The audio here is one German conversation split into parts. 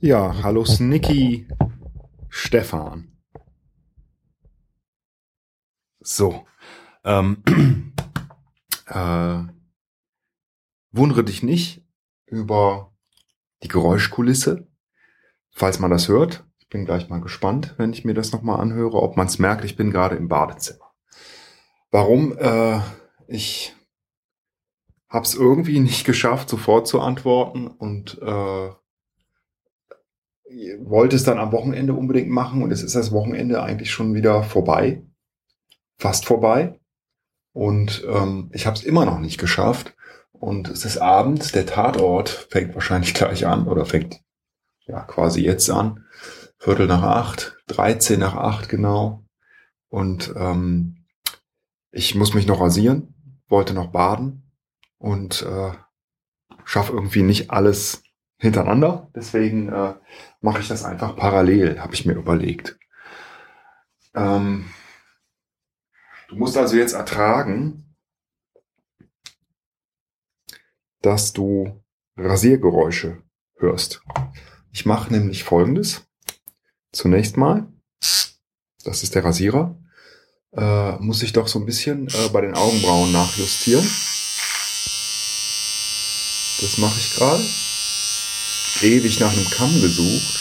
Ja, hallo Snicky Stefan. So. Ähm, äh, wundere dich nicht über die Geräuschkulisse, falls man das hört. Ich bin gleich mal gespannt, wenn ich mir das nochmal anhöre, ob man es merkt. Ich bin gerade im Badezimmer. Warum? Äh, ich habe es irgendwie nicht geschafft, sofort zu antworten und äh, wollte es dann am Wochenende unbedingt machen und es ist das Wochenende eigentlich schon wieder vorbei, fast vorbei. Und ähm, ich habe es immer noch nicht geschafft. Und es ist abends, der Tatort fängt wahrscheinlich gleich an oder fängt ja quasi jetzt an. Viertel nach acht, 13 nach acht genau. Und ähm, ich muss mich noch rasieren, wollte noch baden und äh, schaffe irgendwie nicht alles hintereinander. Deswegen äh, mache ich das einfach parallel, habe ich mir überlegt. Ähm, du musst also jetzt ertragen, dass du Rasiergeräusche hörst. Ich mache nämlich Folgendes. Zunächst mal, das ist der Rasierer, äh, muss ich doch so ein bisschen äh, bei den Augenbrauen nachjustieren. Das mache ich gerade ewig nach einem Kamm gesucht.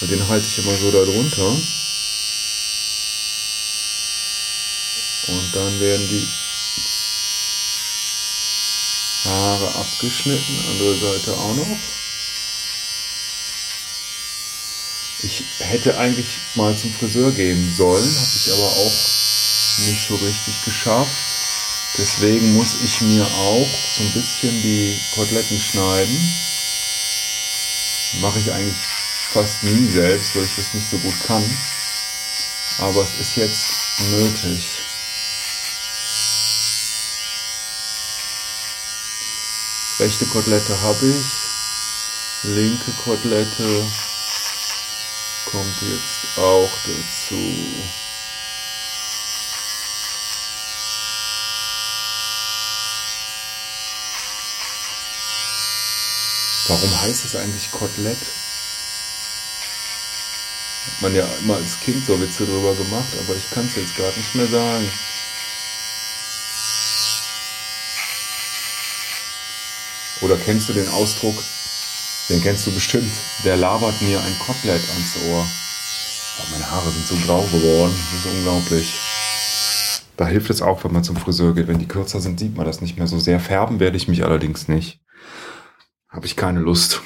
Und den halte ich immer so da drunter. Und dann werden die Haare abgeschnitten, andere Seite auch noch. Ich hätte eigentlich mal zum Friseur gehen sollen, habe ich aber auch nicht so richtig geschafft. Deswegen muss ich mir auch so ein bisschen die Koteletten schneiden. Mache ich eigentlich fast nie selbst, weil ich das nicht so gut kann. Aber es ist jetzt nötig. Rechte Kotelette habe ich. Linke Kotelette kommt jetzt auch dazu. Warum heißt es eigentlich Kotelett? Hat man ja immer als Kind so Witze drüber gemacht, aber ich kann es jetzt gerade nicht mehr sagen. Oder kennst du den Ausdruck, den kennst du bestimmt, der labert mir ein Kotelett ans Ohr. Oh, meine Haare sind so grau geworden, das ist unglaublich. Da hilft es auch, wenn man zum Friseur geht. Wenn die kürzer sind, sieht man das nicht mehr so sehr. Färben werde ich mich allerdings nicht. Habe ich keine Lust.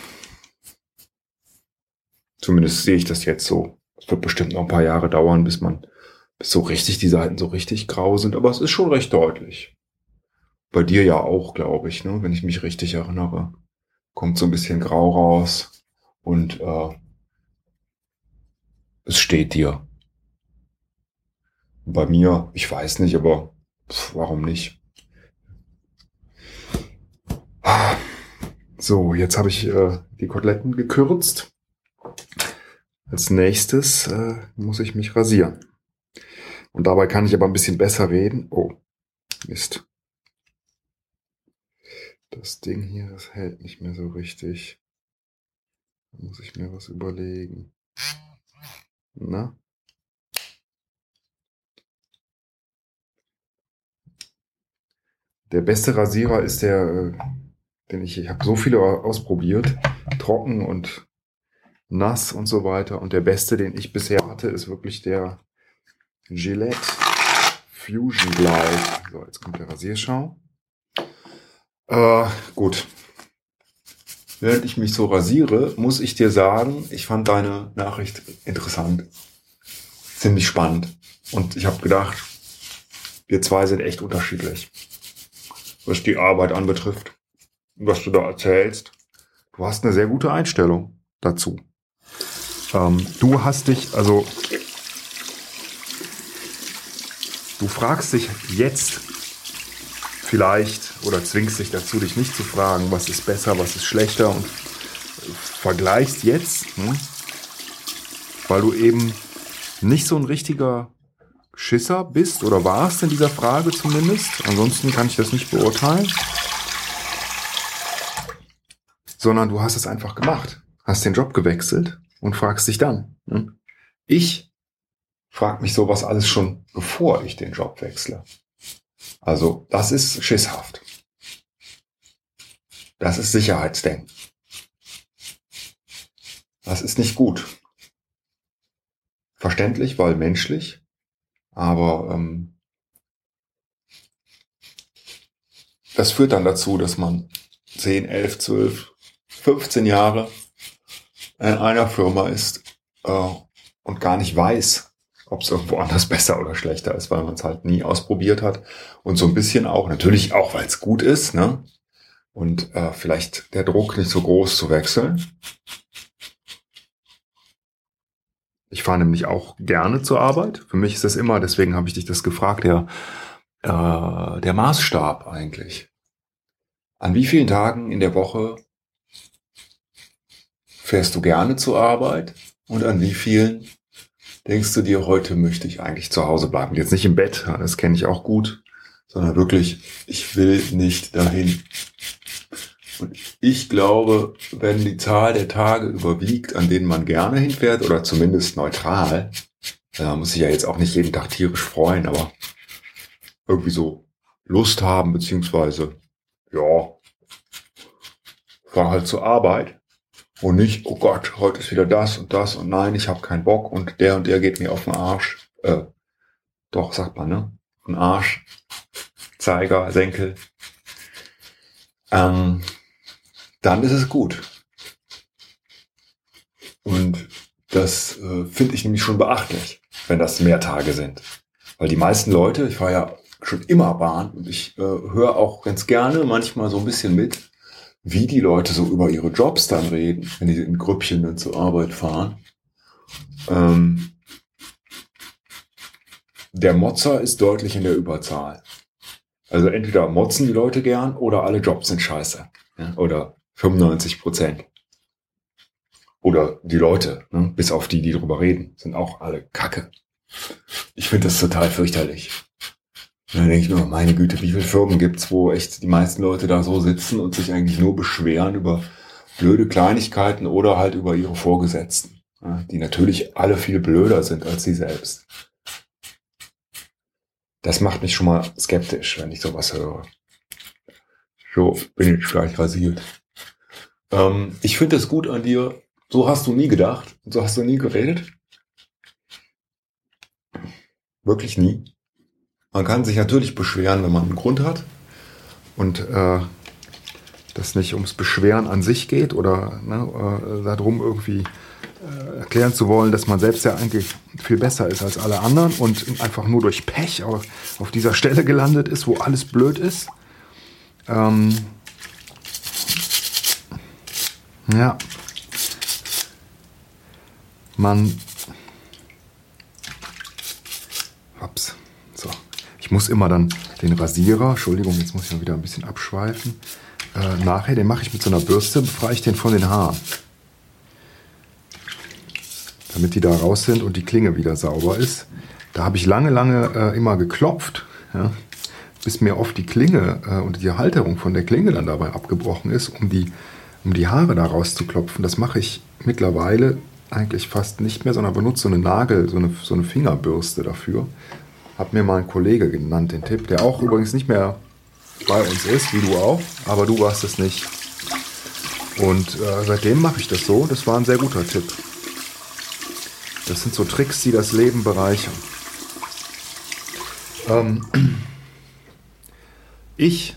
Zumindest sehe ich das jetzt so. Es wird bestimmt noch ein paar Jahre dauern, bis man, bis so richtig die Seiten so richtig grau sind. Aber es ist schon recht deutlich. Bei dir ja auch, glaube ich, ne? wenn ich mich richtig erinnere. Kommt so ein bisschen grau raus und äh, es steht dir. Bei mir, ich weiß nicht, aber pff, warum nicht? So, jetzt habe ich äh, die Koteletten gekürzt. Als nächstes äh, muss ich mich rasieren. Und dabei kann ich aber ein bisschen besser reden. Oh, Mist. Das Ding hier, das hält nicht mehr so richtig. Da muss ich mir was überlegen. Na? Der beste Rasierer ist der, äh, den ich, ich habe so viele ausprobiert, trocken und nass und so weiter. Und der beste, den ich bisher hatte, ist wirklich der Gillette Fusion Glide. So, jetzt kommt der Rasierschau. Äh, gut. Während ich mich so rasiere, muss ich dir sagen, ich fand deine Nachricht interessant. Ziemlich spannend. Und ich habe gedacht, wir zwei sind echt unterschiedlich. Was die Arbeit anbetrifft. Was du da erzählst. Du hast eine sehr gute Einstellung dazu. Ähm, du hast dich, also du fragst dich jetzt vielleicht oder zwingst dich dazu, dich nicht zu fragen, was ist besser, was ist schlechter und vergleichst jetzt, hm, weil du eben nicht so ein richtiger Schisser bist oder warst in dieser Frage zumindest. Ansonsten kann ich das nicht beurteilen. Sondern du hast es einfach gemacht. hast den Job gewechselt und fragst dich dann. Ne? Ich frage mich sowas alles schon, bevor ich den Job wechsle. Also das ist schisshaft. Das ist Sicherheitsdenken. Das ist nicht gut. Verständlich, weil menschlich, aber ähm, das führt dann dazu, dass man 10, 11, 12, 15 Jahre in einer Firma ist äh, und gar nicht weiß, ob es irgendwo anders besser oder schlechter ist, weil man es halt nie ausprobiert hat. Und so ein bisschen auch, natürlich auch, weil es gut ist, ne? Und äh, vielleicht der Druck nicht so groß zu wechseln. Ich fahre nämlich auch gerne zur Arbeit. Für mich ist das immer, deswegen habe ich dich das gefragt, der, äh, der Maßstab eigentlich. An wie vielen Tagen in der Woche fährst du gerne zur Arbeit und an wie vielen denkst du dir, heute möchte ich eigentlich zu Hause bleiben? Jetzt nicht im Bett, das kenne ich auch gut, sondern wirklich, ich will nicht dahin. Und ich glaube, wenn die Zahl der Tage überwiegt, an denen man gerne hinfährt oder zumindest neutral, da muss ich ja jetzt auch nicht jeden Tag tierisch freuen, aber irgendwie so Lust haben, beziehungsweise, ja, fahr halt zur Arbeit und nicht, oh Gott, heute ist wieder das und das und nein, ich habe keinen Bock und der und der geht mir auf den Arsch. Äh, doch, sagt man, ne? Ein Arsch, Zeiger, Senkel. Ähm, dann ist es gut. Und das äh, finde ich nämlich schon beachtlich, wenn das mehr Tage sind. Weil die meisten Leute, ich fahre ja schon immer Bahn und ich äh, höre auch ganz gerne manchmal so ein bisschen mit, wie die Leute so über ihre Jobs dann reden, wenn die in Grüppchen dann zur Arbeit fahren. Ähm, der Motzer ist deutlich in der Überzahl. Also entweder motzen die Leute gern oder alle Jobs sind scheiße. Ja? Oder 95 Prozent. Oder die Leute, ne? bis auf die, die drüber reden, sind auch alle Kacke. Ich finde das total fürchterlich. Und dann denke ich mir, meine Güte, wie viele Firmen gibt's, wo echt die meisten Leute da so sitzen und sich eigentlich nur beschweren über blöde Kleinigkeiten oder halt über ihre Vorgesetzten, die natürlich alle viel blöder sind als sie selbst. Das macht mich schon mal skeptisch, wenn ich sowas höre. So, bin ich gleich rasiert. Ähm, ich finde es gut an dir. So hast du nie gedacht. So hast du nie geredet. Wirklich nie. Man kann sich natürlich beschweren, wenn man einen Grund hat und äh, das nicht ums Beschweren an sich geht oder ne, äh, darum irgendwie äh, erklären zu wollen, dass man selbst ja eigentlich viel besser ist als alle anderen und einfach nur durch Pech auf, auf dieser Stelle gelandet ist, wo alles blöd ist. Ähm, ja. Man. Ups. So. Ich muss immer dann den Rasierer, Entschuldigung, jetzt muss ich mal wieder ein bisschen abschweifen. Äh, nachher, den mache ich mit so einer Bürste, befreie ich den von den Haaren. Damit die da raus sind und die Klinge wieder sauber ist. Da habe ich lange, lange äh, immer geklopft, ja, bis mir oft die Klinge äh, und die Halterung von der Klinge dann dabei abgebrochen ist, um die um die Haare da rauszuklopfen. Das mache ich mittlerweile eigentlich fast nicht mehr, sondern benutze so eine Nagel, so eine, so eine Fingerbürste dafür. Hat mir mal ein Kollege genannt, den Tipp, der auch übrigens nicht mehr bei uns ist, wie du auch, aber du warst es nicht. Und äh, seitdem mache ich das so. Das war ein sehr guter Tipp. Das sind so Tricks, die das Leben bereichern. Ähm, ich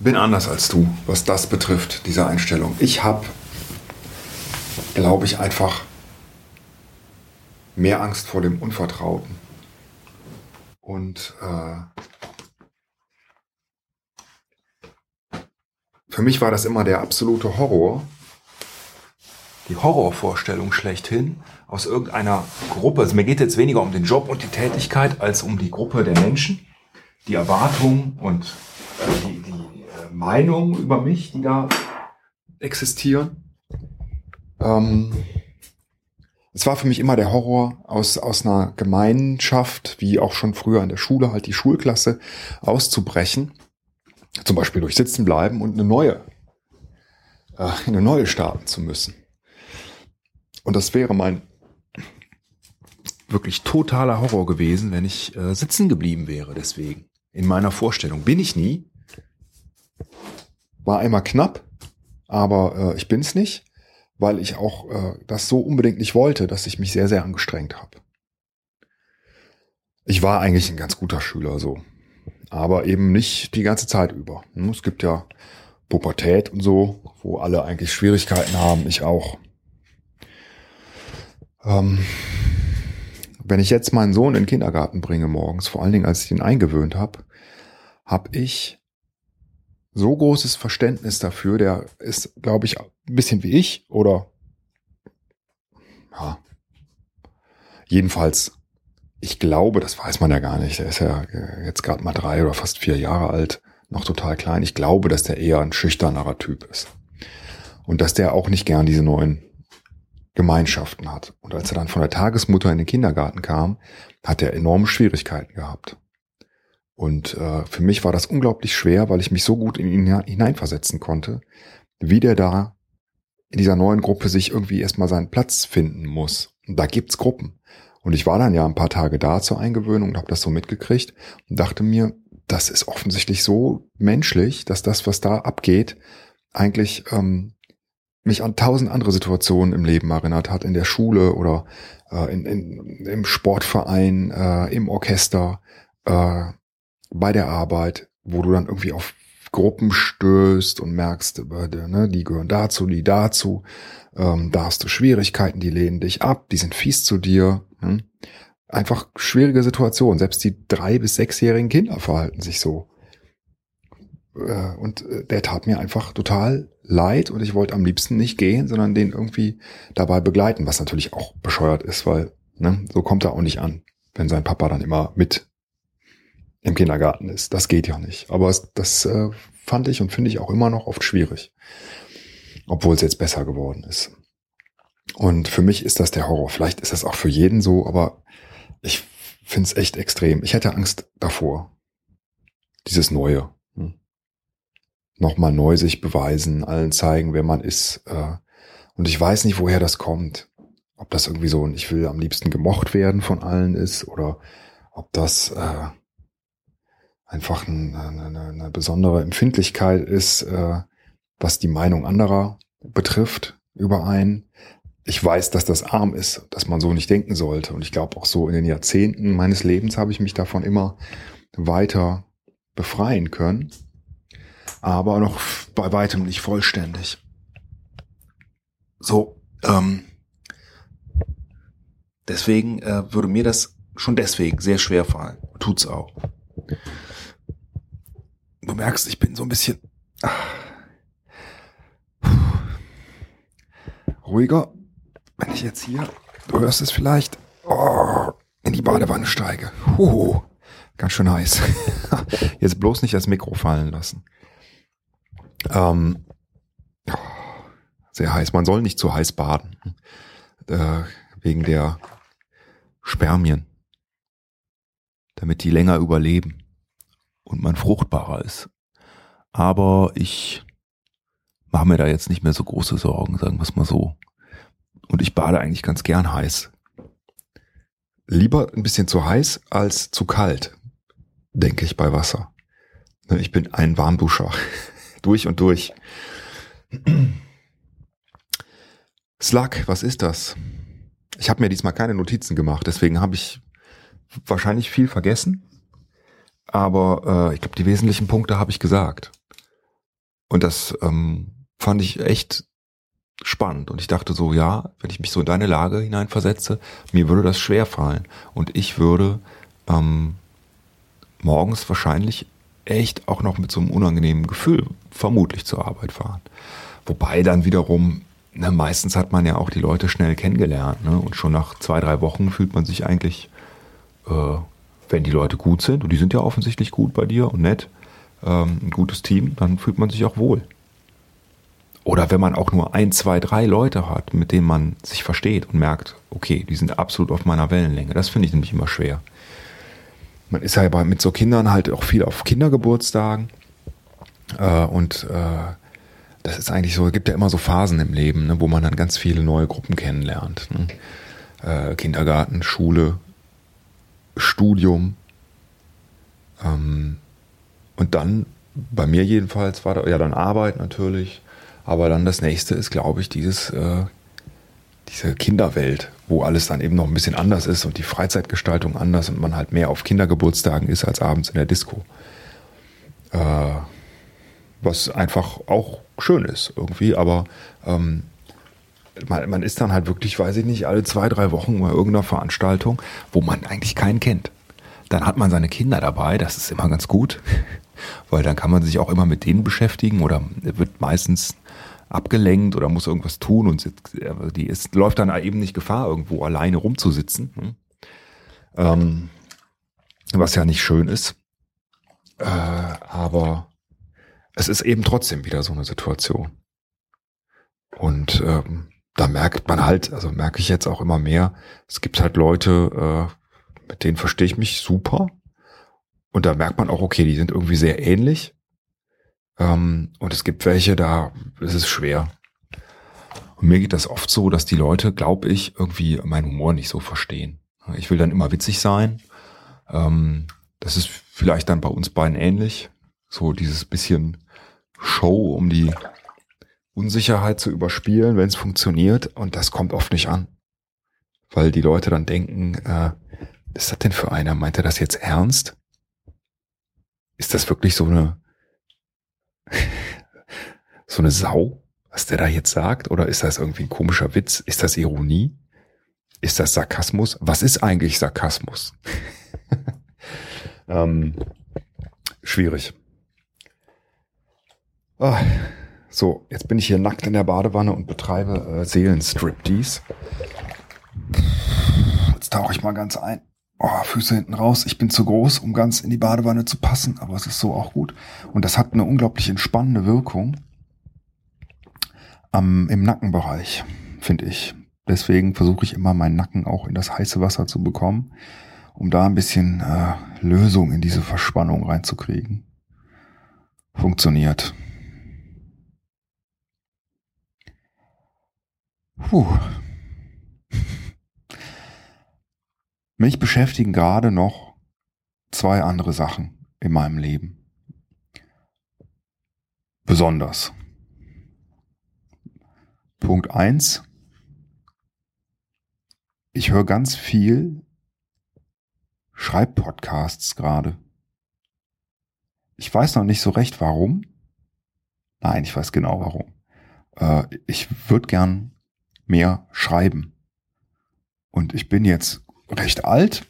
bin anders als du, was das betrifft, diese Einstellung. Ich habe, glaube ich, einfach mehr Angst vor dem Unvertrauten. Und äh, für mich war das immer der absolute Horror, die Horrorvorstellung schlechthin aus irgendeiner Gruppe. Also mir geht jetzt weniger um den Job und die Tätigkeit als um die Gruppe der Menschen, die Erwartungen und äh, die, die Meinungen über mich, die da existieren. Ähm, es war für mich immer der Horror, aus, aus einer Gemeinschaft, wie auch schon früher in der Schule, halt die Schulklasse auszubrechen. Zum Beispiel durch Sitzen bleiben und eine neue äh, eine neue starten zu müssen. Und das wäre mein wirklich totaler Horror gewesen, wenn ich äh, sitzen geblieben wäre. Deswegen in meiner Vorstellung bin ich nie. War einmal knapp, aber äh, ich bin es nicht, weil ich auch äh, das so unbedingt nicht wollte, dass ich mich sehr, sehr angestrengt habe. Ich war eigentlich ein ganz guter Schüler so, aber eben nicht die ganze Zeit über. Hm, es gibt ja Pubertät und so, wo alle eigentlich Schwierigkeiten haben, ich auch. Ähm, wenn ich jetzt meinen Sohn in den Kindergarten bringe morgens, vor allen Dingen als ich ihn eingewöhnt habe, habe ich so großes Verständnis dafür. Der ist, glaube ich, ein bisschen wie ich oder ja, jedenfalls, ich glaube, das weiß man ja gar nicht. Der ist ja jetzt gerade mal drei oder fast vier Jahre alt, noch total klein. Ich glaube, dass der eher ein schüchternerer Typ ist. Und dass der auch nicht gern diese neuen Gemeinschaften hat. Und als er dann von der Tagesmutter in den Kindergarten kam, hat er enorme Schwierigkeiten gehabt. Und äh, für mich war das unglaublich schwer, weil ich mich so gut in ihn hineinversetzen konnte, wie der da in dieser neuen Gruppe sich irgendwie erstmal seinen Platz finden muss. Und da gibt's Gruppen. Und ich war dann ja ein paar Tage da zur Eingewöhnung und habe das so mitgekriegt und dachte mir, das ist offensichtlich so menschlich, dass das, was da abgeht, eigentlich ähm, mich an tausend andere Situationen im Leben erinnert hat, in der Schule oder äh, in, in, im Sportverein, äh, im Orchester, äh, bei der Arbeit, wo du dann irgendwie auf Gruppen stößt und merkst, ne, die gehören dazu, die dazu, ähm, da hast du Schwierigkeiten, die lehnen dich ab, die sind fies zu dir. Hm? Einfach schwierige Situation. Selbst die drei- bis sechsjährigen Kinder verhalten sich so. Äh, und äh, der tat mir einfach total leid und ich wollte am liebsten nicht gehen, sondern den irgendwie dabei begleiten, was natürlich auch bescheuert ist, weil ne, so kommt er auch nicht an, wenn sein Papa dann immer mit im Kindergarten ist. Das geht ja nicht. Aber das äh, fand ich und finde ich auch immer noch oft schwierig. Obwohl es jetzt besser geworden ist. Und für mich ist das der Horror. Vielleicht ist das auch für jeden so, aber ich finde es echt extrem. Ich hätte Angst davor. Dieses Neue. Hm. Nochmal neu sich beweisen, allen zeigen, wer man ist. Äh, und ich weiß nicht, woher das kommt. Ob das irgendwie so ein Ich will am liebsten gemocht werden von allen ist oder ob das äh, einfach eine, eine, eine besondere Empfindlichkeit ist, äh, was die Meinung anderer betrifft über einen. Ich weiß, dass das arm ist, dass man so nicht denken sollte. Und ich glaube auch so in den Jahrzehnten meines Lebens habe ich mich davon immer weiter befreien können. Aber noch bei weitem nicht vollständig. So, ähm, deswegen äh, würde mir das schon deswegen sehr schwer fallen. Tut's auch. Du merkst, ich bin so ein bisschen ruhiger, wenn ich jetzt hier, du hörst es vielleicht, oh, in die Badewanne steige. Huhu, ganz schön heiß. Jetzt bloß nicht das Mikro fallen lassen. Ähm, sehr heiß. Man soll nicht zu heiß baden. Äh, wegen der Spermien. Damit die länger überleben und man fruchtbarer ist. Aber ich mache mir da jetzt nicht mehr so große Sorgen, sagen wir es mal so. Und ich bade eigentlich ganz gern heiß. Lieber ein bisschen zu heiß als zu kalt, denke ich bei Wasser. Ne, ich bin ein Warmduscher. durch und durch. Slug, was ist das? Ich habe mir diesmal keine Notizen gemacht, deswegen habe ich wahrscheinlich viel vergessen. Aber äh, ich glaube, die wesentlichen Punkte habe ich gesagt. Und das ähm, fand ich echt spannend. Und ich dachte so, ja, wenn ich mich so in deine Lage hineinversetze, mir würde das schwer fallen. Und ich würde ähm, morgens wahrscheinlich echt auch noch mit so einem unangenehmen Gefühl vermutlich zur Arbeit fahren. Wobei dann wiederum, ne, meistens hat man ja auch die Leute schnell kennengelernt. Ne? Und schon nach zwei, drei Wochen fühlt man sich eigentlich äh, wenn die Leute gut sind, und die sind ja offensichtlich gut bei dir und nett, ähm, ein gutes Team, dann fühlt man sich auch wohl. Oder wenn man auch nur ein, zwei, drei Leute hat, mit denen man sich versteht und merkt, okay, die sind absolut auf meiner Wellenlänge. Das finde ich nämlich immer schwer. Man ist ja mit so Kindern halt auch viel auf Kindergeburtstagen. Äh, und äh, das ist eigentlich so, es gibt ja immer so Phasen im Leben, ne, wo man dann ganz viele neue Gruppen kennenlernt. Ne? Äh, Kindergarten, Schule, Studium. Ähm, und dann, bei mir jedenfalls, war da ja dann Arbeit natürlich. Aber dann das nächste ist, glaube ich, dieses, äh, diese Kinderwelt, wo alles dann eben noch ein bisschen anders ist und die Freizeitgestaltung anders und man halt mehr auf Kindergeburtstagen ist als abends in der Disco. Äh, was einfach auch schön ist irgendwie, aber ähm, man, man ist dann halt wirklich, weiß ich nicht, alle zwei, drei Wochen bei irgendeiner Veranstaltung, wo man eigentlich keinen kennt. Dann hat man seine Kinder dabei, das ist immer ganz gut, weil dann kann man sich auch immer mit denen beschäftigen oder wird meistens abgelenkt oder muss irgendwas tun und die ist, läuft dann eben nicht Gefahr, irgendwo alleine rumzusitzen. Ne? Ähm, was ja nicht schön ist. Äh, aber es ist eben trotzdem wieder so eine Situation. Und ähm, da merkt man halt, also merke ich jetzt auch immer mehr, es gibt halt Leute, äh, mit denen verstehe ich mich super. Und da merkt man auch, okay, die sind irgendwie sehr ähnlich. Ähm, und es gibt welche, da ist es schwer. Und mir geht das oft so, dass die Leute, glaube ich, irgendwie meinen Humor nicht so verstehen. Ich will dann immer witzig sein. Ähm, das ist vielleicht dann bei uns beiden ähnlich. So dieses bisschen Show, um die Unsicherheit zu überspielen, wenn es funktioniert. Und das kommt oft nicht an. Weil die Leute dann denken, äh, was ist das denn für einer? Meint er das jetzt ernst? Ist das wirklich so eine so eine Sau, was der da jetzt sagt? Oder ist das irgendwie ein komischer Witz? Ist das Ironie? Ist das Sarkasmus? Was ist eigentlich Sarkasmus? ähm, schwierig. Ah, so, jetzt bin ich hier nackt in der Badewanne und betreibe äh, Seelenstriptease. Jetzt tauche ich mal ganz ein. Oh, Füße hinten raus. Ich bin zu groß, um ganz in die Badewanne zu passen, aber es ist so auch gut. Und das hat eine unglaublich entspannende Wirkung am, im Nackenbereich, finde ich. Deswegen versuche ich immer meinen Nacken auch in das heiße Wasser zu bekommen, um da ein bisschen äh, Lösung in diese Verspannung reinzukriegen. Funktioniert. Puh. Mich beschäftigen gerade noch zwei andere Sachen in meinem Leben. Besonders. Punkt eins: Ich höre ganz viel Schreibpodcasts gerade. Ich weiß noch nicht so recht warum. Nein, ich weiß genau warum. Äh, ich würde gern mehr schreiben. Und ich bin jetzt recht alt.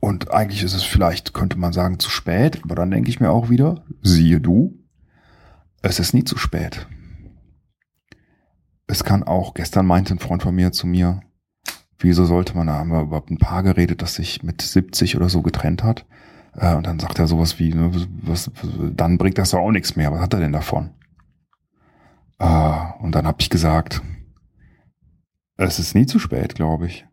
Und eigentlich ist es vielleicht, könnte man sagen, zu spät. Aber dann denke ich mir auch wieder, siehe du, es ist nie zu spät. Es kann auch, gestern meinte ein Freund von mir zu mir, wieso sollte man, da haben wir überhaupt ein Paar geredet, das sich mit 70 oder so getrennt hat. Äh, und dann sagt er sowas wie, ne, was, dann bringt das doch auch nichts mehr. Was hat er denn davon? Äh, und dann habe ich gesagt, es ist nie zu spät, glaube ich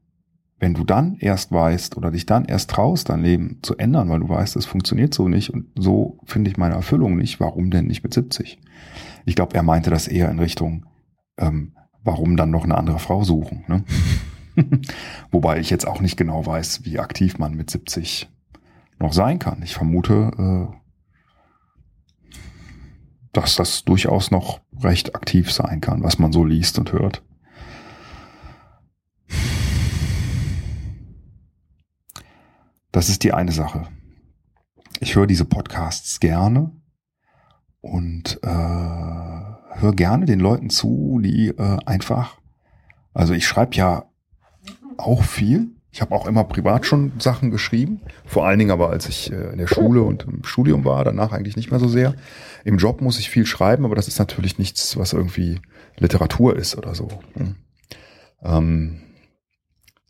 wenn du dann erst weißt oder dich dann erst traust, dein Leben zu ändern, weil du weißt, es funktioniert so nicht und so finde ich meine Erfüllung nicht, warum denn nicht mit 70? Ich glaube, er meinte das eher in Richtung, ähm, warum dann noch eine andere Frau suchen. Ne? Wobei ich jetzt auch nicht genau weiß, wie aktiv man mit 70 noch sein kann. Ich vermute, äh, dass das durchaus noch recht aktiv sein kann, was man so liest und hört. Das ist die eine Sache. Ich höre diese Podcasts gerne und äh, höre gerne den Leuten zu, die äh, einfach, also ich schreibe ja auch viel. Ich habe auch immer privat schon Sachen geschrieben, vor allen Dingen aber als ich äh, in der Schule und im Studium war, danach eigentlich nicht mehr so sehr. Im Job muss ich viel schreiben, aber das ist natürlich nichts, was irgendwie Literatur ist oder so. Hm. Ähm,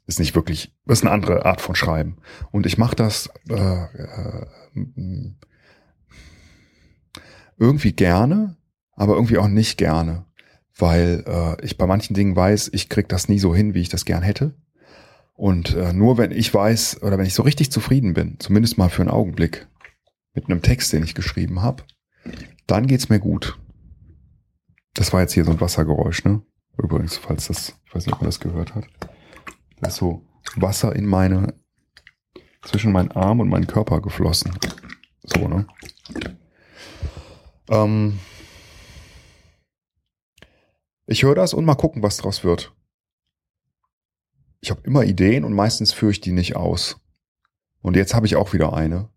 ist nicht wirklich, ist eine andere Art von Schreiben. Und ich mache das äh, äh, irgendwie gerne, aber irgendwie auch nicht gerne, weil äh, ich bei manchen Dingen weiß, ich krieg das nie so hin, wie ich das gern hätte. Und äh, nur wenn ich weiß oder wenn ich so richtig zufrieden bin, zumindest mal für einen Augenblick mit einem Text, den ich geschrieben habe, dann geht's mir gut. Das war jetzt hier so ein Wassergeräusch, ne? Übrigens, falls das, ich weiß nicht, ob man das gehört hat. Da ist so Wasser in meine, zwischen meinen Arm und meinen Körper geflossen. So, ne? Ähm, ich höre das und mal gucken, was draus wird. Ich habe immer Ideen und meistens führe ich die nicht aus. Und jetzt habe ich auch wieder eine,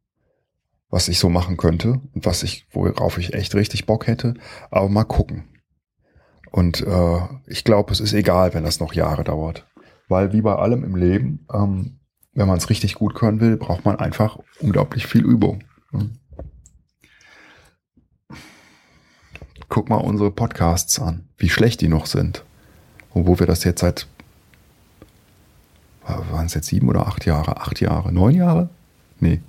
was ich so machen könnte und was ich, worauf ich echt richtig Bock hätte. Aber mal gucken. Und äh, ich glaube, es ist egal, wenn das noch Jahre dauert. Weil wie bei allem im Leben, ähm, wenn man es richtig gut können will, braucht man einfach unglaublich viel Übung. Guck mal unsere Podcasts an, wie schlecht die noch sind. Und wo wir das jetzt seit, waren es jetzt sieben oder acht Jahre? Acht Jahre? Neun Jahre? Nee.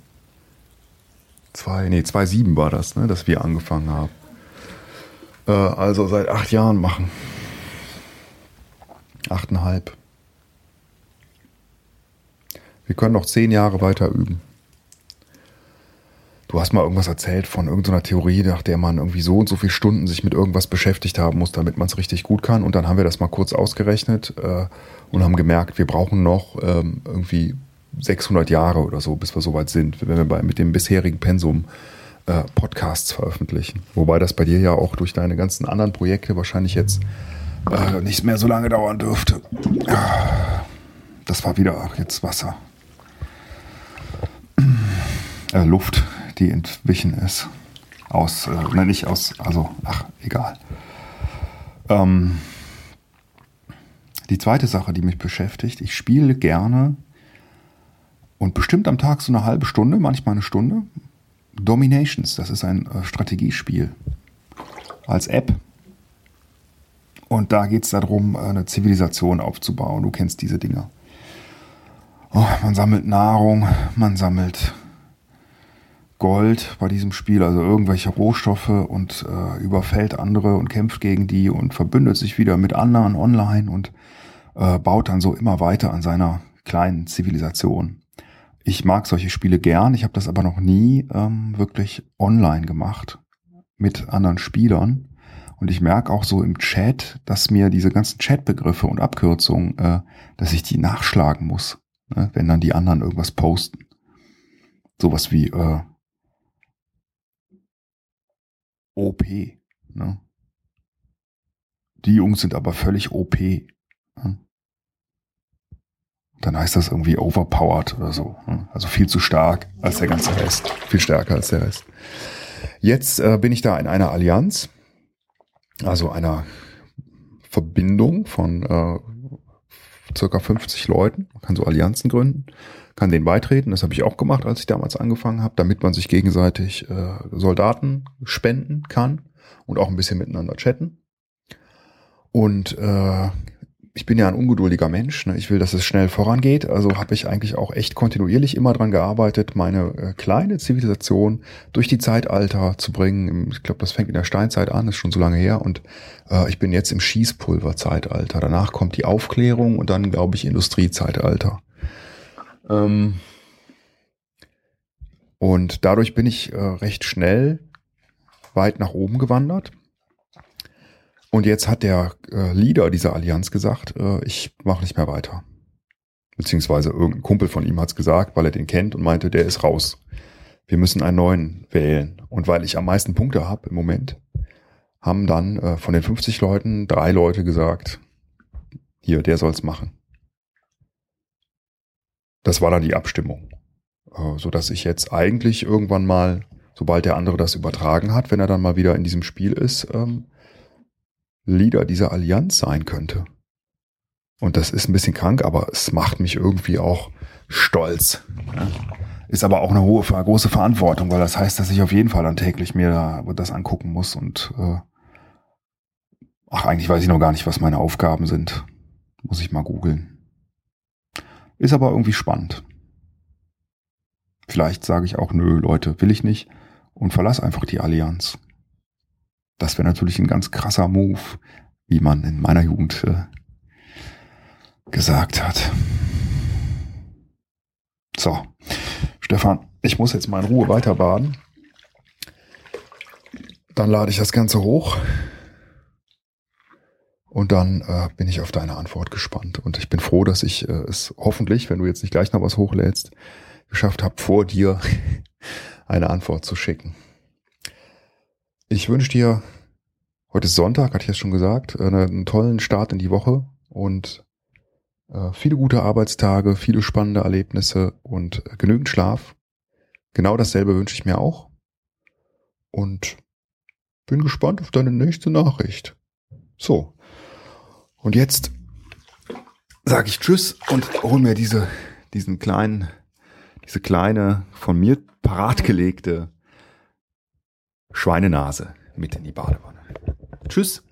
Zwei, nee, zwei sieben war das, ne, dass wir angefangen haben. Äh, also seit acht Jahren machen. Achteinhalb. Wir können noch zehn Jahre weiter üben. Du hast mal irgendwas erzählt von irgendeiner Theorie, nach der man irgendwie so und so viele Stunden sich mit irgendwas beschäftigt haben muss, damit man es richtig gut kann. Und dann haben wir das mal kurz ausgerechnet äh, und haben gemerkt, wir brauchen noch ähm, irgendwie 600 Jahre oder so, bis wir soweit sind, wenn wir bei, mit dem bisherigen Pensum äh, Podcasts veröffentlichen. Wobei das bei dir ja auch durch deine ganzen anderen Projekte wahrscheinlich jetzt äh, nicht mehr so lange dauern dürfte. Das war wieder jetzt Wasser. Äh, Luft, die entwichen ist. Aus, äh, nein, nicht aus, also, ach, egal. Ähm, die zweite Sache, die mich beschäftigt, ich spiele gerne und bestimmt am Tag so eine halbe Stunde, manchmal eine Stunde, Dominations, das ist ein äh, Strategiespiel als App. Und da geht es darum, eine Zivilisation aufzubauen. Du kennst diese Dinger. Oh, man sammelt Nahrung, man sammelt Gold bei diesem Spiel, also irgendwelche Rohstoffe und äh, überfällt andere und kämpft gegen die und verbündet sich wieder mit anderen online und äh, baut dann so immer weiter an seiner kleinen Zivilisation. Ich mag solche Spiele gern, ich habe das aber noch nie ähm, wirklich online gemacht mit anderen Spielern. Und ich merke auch so im Chat, dass mir diese ganzen Chatbegriffe und Abkürzungen, äh, dass ich die nachschlagen muss, ne, wenn dann die anderen irgendwas posten. Sowas wie äh, OP. Ne? Die Jungs sind aber völlig OP. Ne? dann heißt das irgendwie overpowered oder so. Ne? Also viel zu stark als der ganze Rest. Viel stärker als der Rest. Jetzt äh, bin ich da in einer Allianz, also einer Verbindung von äh, circa 50 Leuten. Man kann so Allianzen gründen, kann denen beitreten. Das habe ich auch gemacht, als ich damals angefangen habe, damit man sich gegenseitig äh, Soldaten spenden kann und auch ein bisschen miteinander chatten. Und äh, ich bin ja ein ungeduldiger Mensch. Ne? Ich will, dass es schnell vorangeht. Also habe ich eigentlich auch echt kontinuierlich immer dran gearbeitet, meine äh, kleine Zivilisation durch die Zeitalter zu bringen. Ich glaube, das fängt in der Steinzeit an, ist schon so lange her. Und äh, ich bin jetzt im Schießpulverzeitalter. Danach kommt die Aufklärung und dann, glaube ich, Industriezeitalter. Ähm und dadurch bin ich äh, recht schnell weit nach oben gewandert und jetzt hat der äh, Leader dieser Allianz gesagt, äh, ich mache nicht mehr weiter. Beziehungsweise irgendein Kumpel von ihm hat's gesagt, weil er den kennt und meinte, der ist raus. Wir müssen einen neuen wählen. Und weil ich am meisten Punkte habe im Moment, haben dann äh, von den 50 Leuten drei Leute gesagt, hier, der soll's machen. Das war dann die Abstimmung. Äh, so dass ich jetzt eigentlich irgendwann mal, sobald der andere das übertragen hat, wenn er dann mal wieder in diesem Spiel ist, ähm, Leader dieser Allianz sein könnte. Und das ist ein bisschen krank, aber es macht mich irgendwie auch stolz. Ist aber auch eine hohe, große Verantwortung, weil das heißt, dass ich auf jeden Fall dann täglich mir das angucken muss und äh, ach, eigentlich weiß ich noch gar nicht, was meine Aufgaben sind. Muss ich mal googeln. Ist aber irgendwie spannend. Vielleicht sage ich auch, nö, Leute, will ich nicht und verlass einfach die Allianz. Das wäre natürlich ein ganz krasser Move, wie man in meiner Jugend äh, gesagt hat. So, Stefan, ich muss jetzt mal in Ruhe weiter baden. Dann lade ich das Ganze hoch Und dann äh, bin ich auf deine Antwort gespannt. Und ich bin froh, dass ich äh, es hoffentlich, wenn du jetzt nicht gleich noch was hochlädst, geschafft habe, vor dir eine Antwort zu schicken. Ich wünsche dir, heute ist Sonntag, hatte ich ja schon gesagt, äh, einen tollen Start in die Woche und äh, viele gute Arbeitstage, viele spannende Erlebnisse und genügend Schlaf. Genau dasselbe wünsche ich mir auch. Und bin gespannt auf deine nächste Nachricht. So, und jetzt sage ich Tschüss und hol mir diese, diesen kleinen, diese kleine, von mir parat gelegte Schweinenase mit in die Badewanne. Tschüss.